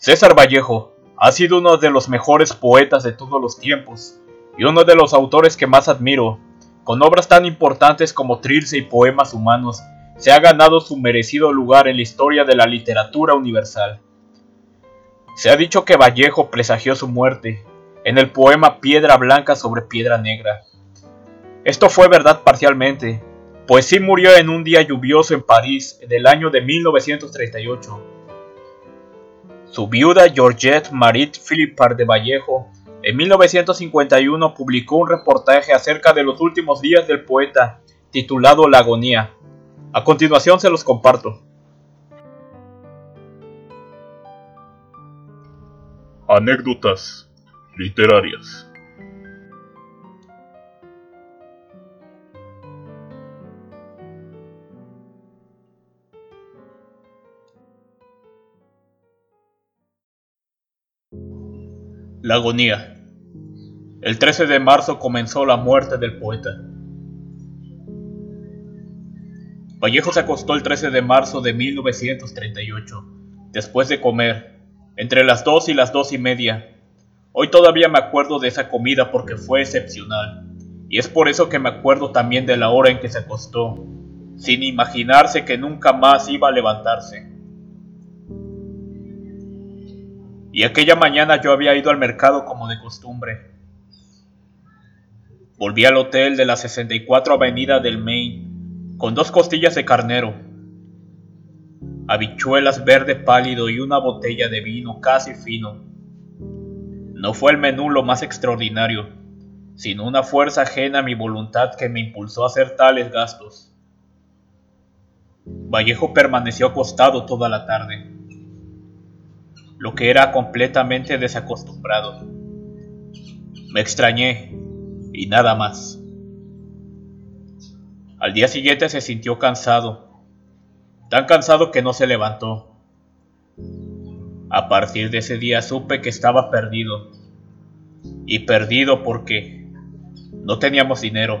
César Vallejo ha sido uno de los mejores poetas de todos los tiempos y uno de los autores que más admiro. Con obras tan importantes como Trilce y Poemas Humanos, se ha ganado su merecido lugar en la historia de la literatura universal. Se ha dicho que Vallejo presagió su muerte en el poema Piedra Blanca sobre Piedra Negra. Esto fue verdad parcialmente, pues sí murió en un día lluvioso en París en el año de 1938. Su viuda Georgette Marit Philippard de Vallejo en 1951 publicó un reportaje acerca de los últimos días del poeta titulado La agonía. A continuación se los comparto. Anécdotas literarias. La agonía. El 13 de marzo comenzó la muerte del poeta. Vallejo se acostó el 13 de marzo de 1938, después de comer, entre las 2 y las dos y media. Hoy todavía me acuerdo de esa comida porque fue excepcional, y es por eso que me acuerdo también de la hora en que se acostó, sin imaginarse que nunca más iba a levantarse. Y aquella mañana yo había ido al mercado como de costumbre. Volví al hotel de la 64 Avenida del Maine con dos costillas de carnero, habichuelas verde pálido y una botella de vino casi fino. No fue el menú lo más extraordinario, sino una fuerza ajena a mi voluntad que me impulsó a hacer tales gastos. Vallejo permaneció acostado toda la tarde lo que era completamente desacostumbrado. Me extrañé y nada más. Al día siguiente se sintió cansado, tan cansado que no se levantó. A partir de ese día supe que estaba perdido, y perdido porque no teníamos dinero.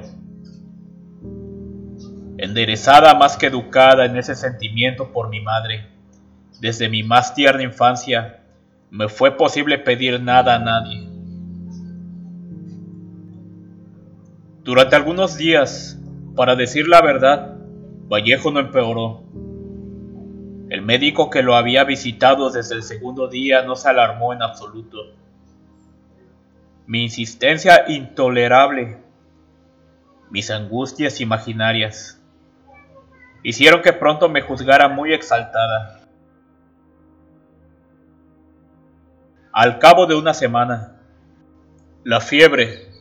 Enderezada más que educada en ese sentimiento por mi madre desde mi más tierna infancia me fue posible pedir nada a nadie. Durante algunos días, para decir la verdad, Vallejo no empeoró. El médico que lo había visitado desde el segundo día no se alarmó en absoluto. Mi insistencia intolerable, mis angustias imaginarias, hicieron que pronto me juzgara muy exaltada. Al cabo de una semana, la fiebre,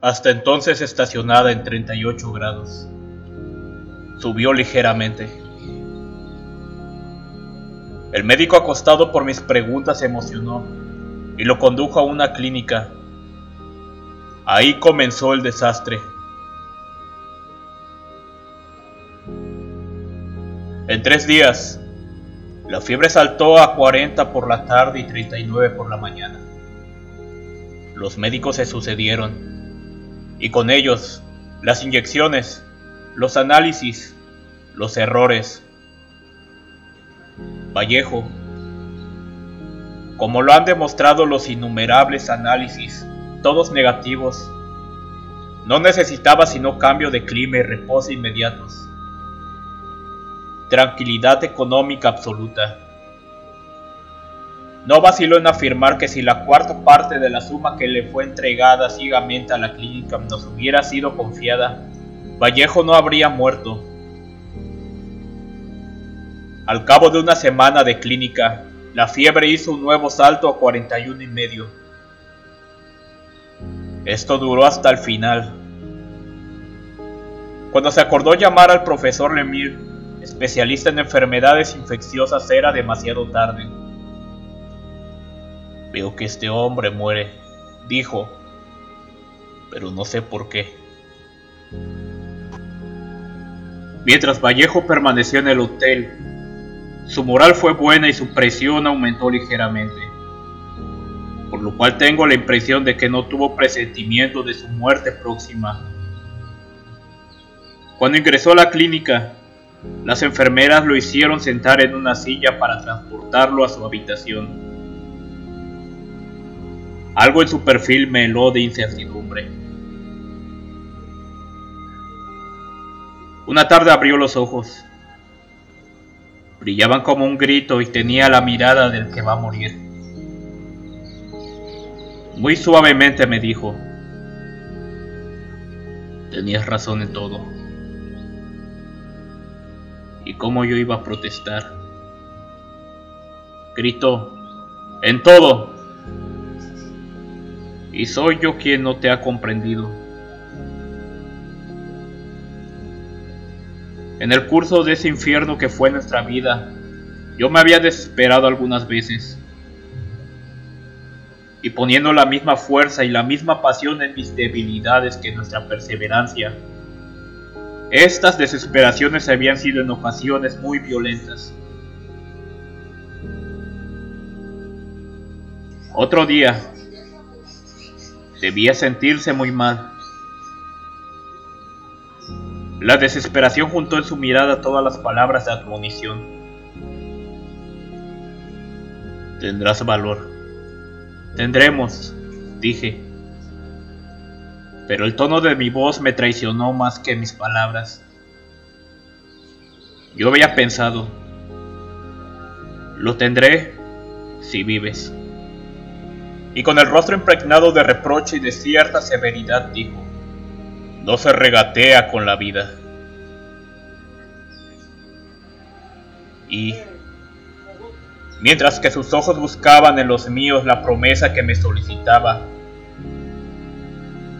hasta entonces estacionada en 38 grados, subió ligeramente. El médico acostado por mis preguntas se emocionó y lo condujo a una clínica. Ahí comenzó el desastre. En tres días, la fiebre saltó a 40 por la tarde y 39 por la mañana. Los médicos se sucedieron y con ellos las inyecciones, los análisis, los errores. Vallejo, como lo han demostrado los innumerables análisis, todos negativos, no necesitaba sino cambio de clima y reposo inmediatos tranquilidad económica absoluta. No vaciló en afirmar que si la cuarta parte de la suma que le fue entregada ciegamente a la clínica nos hubiera sido confiada, Vallejo no habría muerto. Al cabo de una semana de clínica, la fiebre hizo un nuevo salto a 41 y medio. Esto duró hasta el final. Cuando se acordó llamar al profesor Lemire, especialista en enfermedades infecciosas, era demasiado tarde. Veo que este hombre muere, dijo, pero no sé por qué. Mientras Vallejo permaneció en el hotel, su moral fue buena y su presión aumentó ligeramente, por lo cual tengo la impresión de que no tuvo presentimiento de su muerte próxima. Cuando ingresó a la clínica, Las enfermeras lo hicieron sentar en una silla para transportarlo a su habitación. Algo en su perfil me heló de incertidumbre. Una tarde abrió los ojos. Brillaban como un grito y tenía la mirada del que va a morir. Muy suavemente me dijo, tenías razón en todo. ¿Y cómo yo iba a protestar? Gritó, en todo. Y soy yo quien no te ha comprendido. En el curso de ese infierno que fue nuestra vida, yo me había desesperado algunas veces. Y poniendo la misma fuerza y la misma pasión en mis debilidades que nuestra perseverancia, estas desesperaciones habían sido en ocasiones muy violentas. Otro día, debía sentirse muy mal. La desesperación juntó en su mirada todas las palabras de admonición. Tendrás valor. Tendremos, dije. Pero el tono de mi voz me traicionó más que mis palabras. Yo había pensado, lo tendré si vives. Y con el rostro impregnado de reproche y de cierta severidad dijo, no se regatea con la vida. Y mientras que sus ojos buscaban en los míos la promesa que me solicitaba,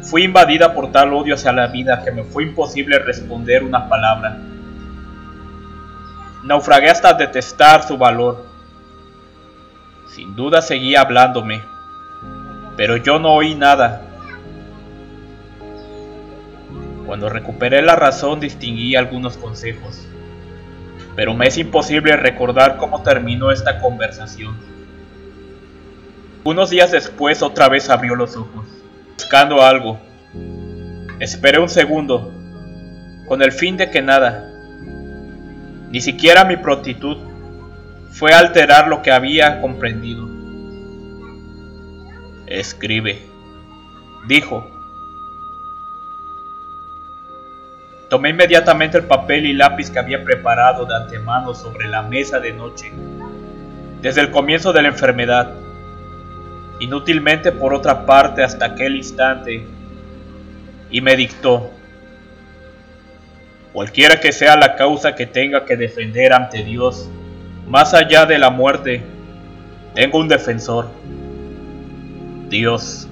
fui invadida por tal odio hacia la vida que me fue imposible responder una palabra. Naufragué hasta detestar su valor. Sin duda seguía hablándome, pero yo no oí nada cuando recuperé la razón distinguí algunos consejos, pero me es imposible recordar cómo terminó esta conversación. Unos días después otra vez abrió los ojos, buscando algo. Esperé un segundo, con el fin de que nada, ni siquiera mi prontitud, fue alterar lo que había comprendido. Escribe, dijo, Tomé inmediatamente el papel y lápiz que había preparado de antemano sobre la mesa de noche, desde el comienzo de la enfermedad, inútilmente por otra parte hasta aquel instante, y me dictó, cualquiera que sea la causa que tenga que defender ante Dios, más allá de la muerte, tengo un defensor, Dios.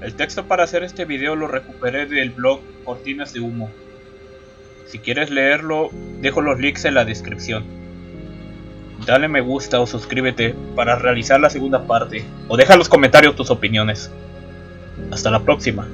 El texto para hacer este video lo recuperé del blog Cortinas de Humo. Si quieres leerlo, dejo los links en la descripción. Dale me gusta o suscríbete para realizar la segunda parte o deja en los comentarios tus opiniones. Hasta la próxima.